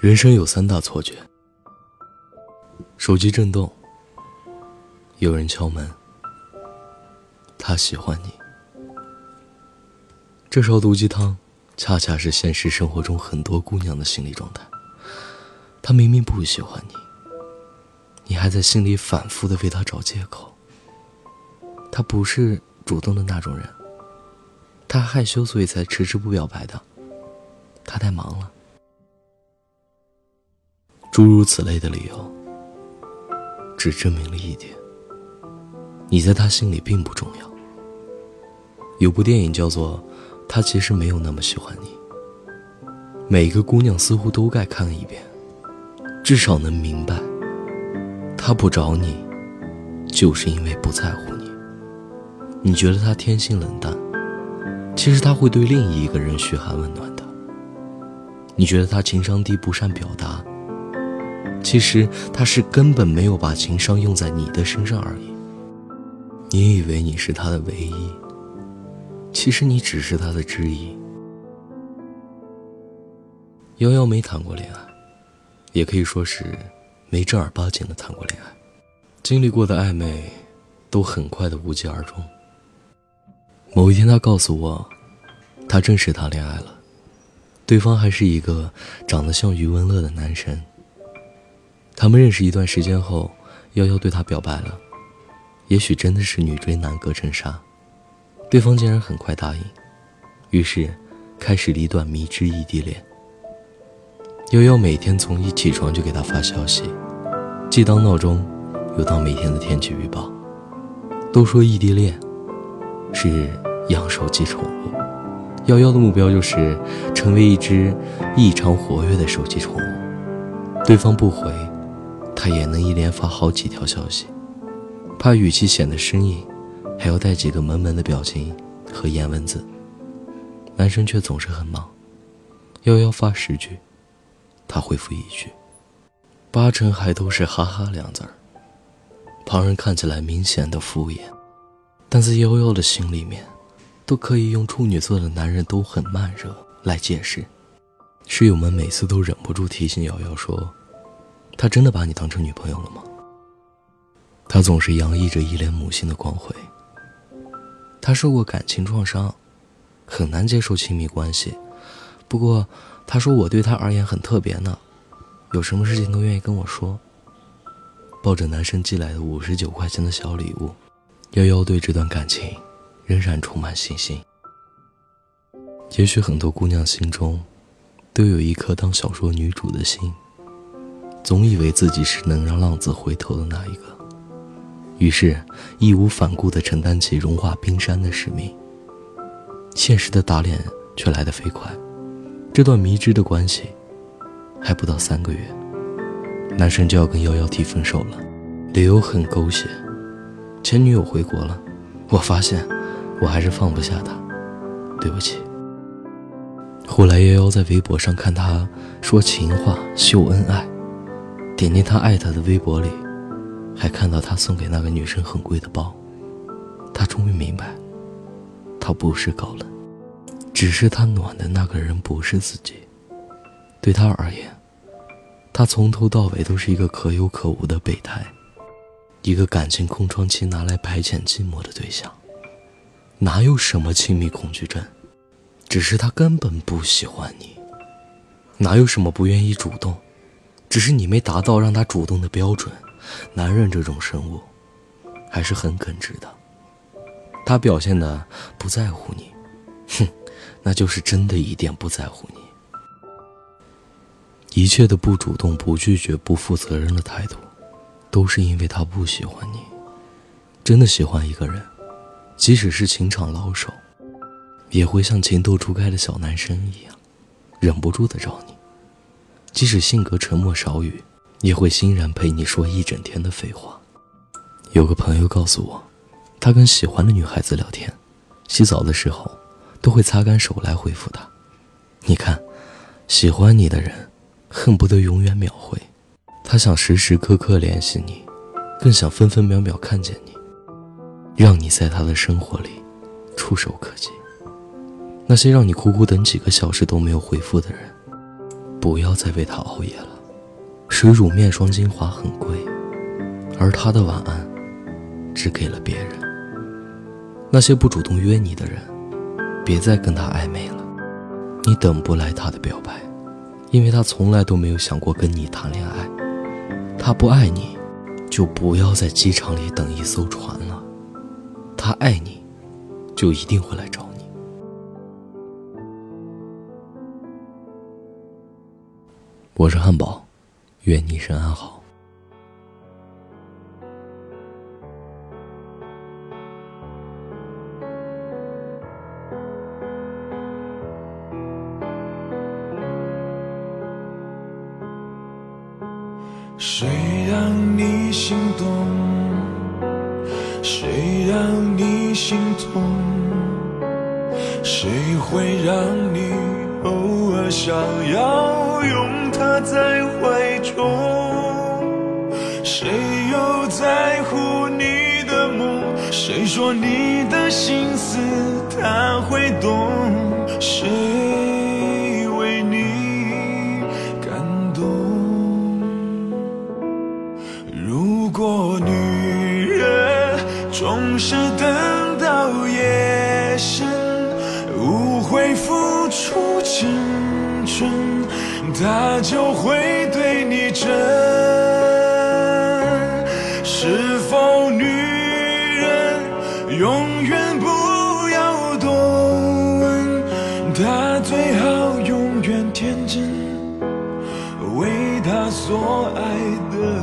人生有三大错觉：手机震动，有人敲门，他喜欢你。这勺毒鸡汤，恰恰是现实生活中很多姑娘的心理状态。他明明不喜欢你，你还在心里反复的为他找借口。他不是主动的那种人，他害羞，所以才迟迟不表白的。他太忙了。诸如此类的理由，只证明了一点：你在他心里并不重要。有部电影叫做。他其实没有那么喜欢你。每个姑娘似乎都该看一遍，至少能明白，他不找你，就是因为不在乎你。你觉得他天性冷淡，其实他会对另一个人嘘寒问暖的。你觉得他情商低不善表达，其实他是根本没有把情商用在你的身上而已。你以为你是他的唯一。其实你只是他的之一。幺幺没谈过恋爱，也可以说是没正儿八经的谈过恋爱，经历过的暧昧，都很快的无疾而终。某一天，他告诉我，他正式谈恋爱了，对方还是一个长得像余文乐的男神。他们认识一段时间后，幺幺对他表白了，也许真的是女追男隔层纱。对方竟然很快答应，于是开始了一段迷之异地恋。悠悠每天从一起床就给他发消息，既当闹钟，又当每天的天气预报。都说异地恋是养手机宠物，幺幺的目标就是成为一只异常活跃的手机宠物。对方不回，他也能一连发好几条消息，怕语气显得生硬。还要带几个萌萌的表情和颜文字，男生却总是很忙。幺幺发十句，他回复一句，八成还都是哈哈两字儿。旁人看起来明显的敷衍，但在幺幺的心里面，都可以用处女座的男人都很慢热来解释。室友们每次都忍不住提醒瑶瑶说：“他真的把你当成女朋友了吗？”他总是洋溢着一脸母性的光辉。他受过感情创伤，很难接受亲密关系。不过，他说我对他而言很特别呢，有什么事情都愿意跟我说。抱着男生寄来的五十九块钱的小礼物，幺幺对这段感情仍然充满信心。也许很多姑娘心中都有一颗当小说女主的心，总以为自己是能让浪子回头的那一个。于是，义无反顾地承担起融化冰山的使命。现实的打脸却来得飞快，这段迷之的关系，还不到三个月，男生就要跟幺幺提分手了，理由很狗血，前女友回国了，我发现我还是放不下她，对不起。后来幺幺在微博上看他说情话秀恩爱，点进他爱他的微博里。还看到他送给那个女生很贵的包，他终于明白，他不是高冷，只是他暖的那个人不是自己。对他而言，他从头到尾都是一个可有可无的备胎，一个感情空窗期拿来排遣寂寞的对象。哪有什么亲密恐惧症，只是他根本不喜欢你。哪有什么不愿意主动，只是你没达到让他主动的标准。男人这种生物，还是很耿直的。他表现的不在乎你，哼，那就是真的一点不在乎你。一切的不主动、不拒绝、不负责任的态度，都是因为他不喜欢你。真的喜欢一个人，即使是情场老手，也会像情窦初开的小男生一样，忍不住的找你。即使性格沉默少语。也会欣然陪你说一整天的废话。有个朋友告诉我，他跟喜欢的女孩子聊天，洗澡的时候都会擦干手来回复她。你看，喜欢你的人恨不得永远秒回，他想时时刻刻联系你，更想分分秒秒看见你，让你在他的生活里触手可及。那些让你苦苦等几个小时都没有回复的人，不要再为他熬夜了。水乳面霜精华很贵，而他的晚安只给了别人。那些不主动约你的人，别再跟他暧昧了，你等不来他的表白，因为他从来都没有想过跟你谈恋爱。他不爱你，就不要在机场里等一艘船了。他爱你，就一定会来找你。我是汉堡，愿你一生安好。谁让你心动？谁让你心痛？谁会让你偶尔想要拥他在怀中？谁又在乎你的梦？谁说你的心思他会懂？谁总是等到夜深，无悔付出青春，他就会对你真。是否女人永远不要多问？她最好永远天真。为他所爱的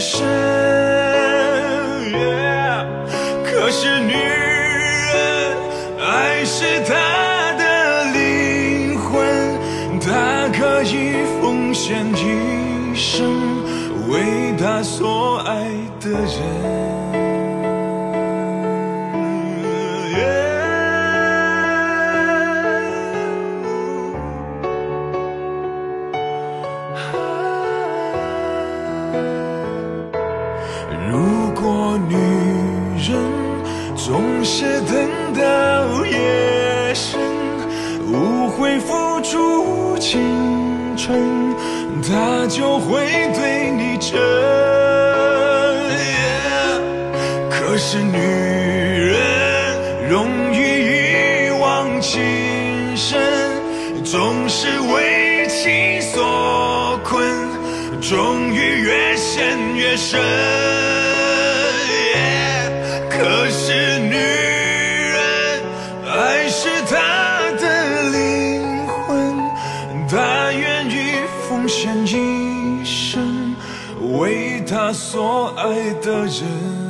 深。可是女人，爱是她的灵魂，她可以奉献一生为她所爱的人。女人总是等到夜深，无悔付出青春，她就会对你真。可是女人容易一往情深，总是为情所困，终于越陷越深。一生为他所爱的人。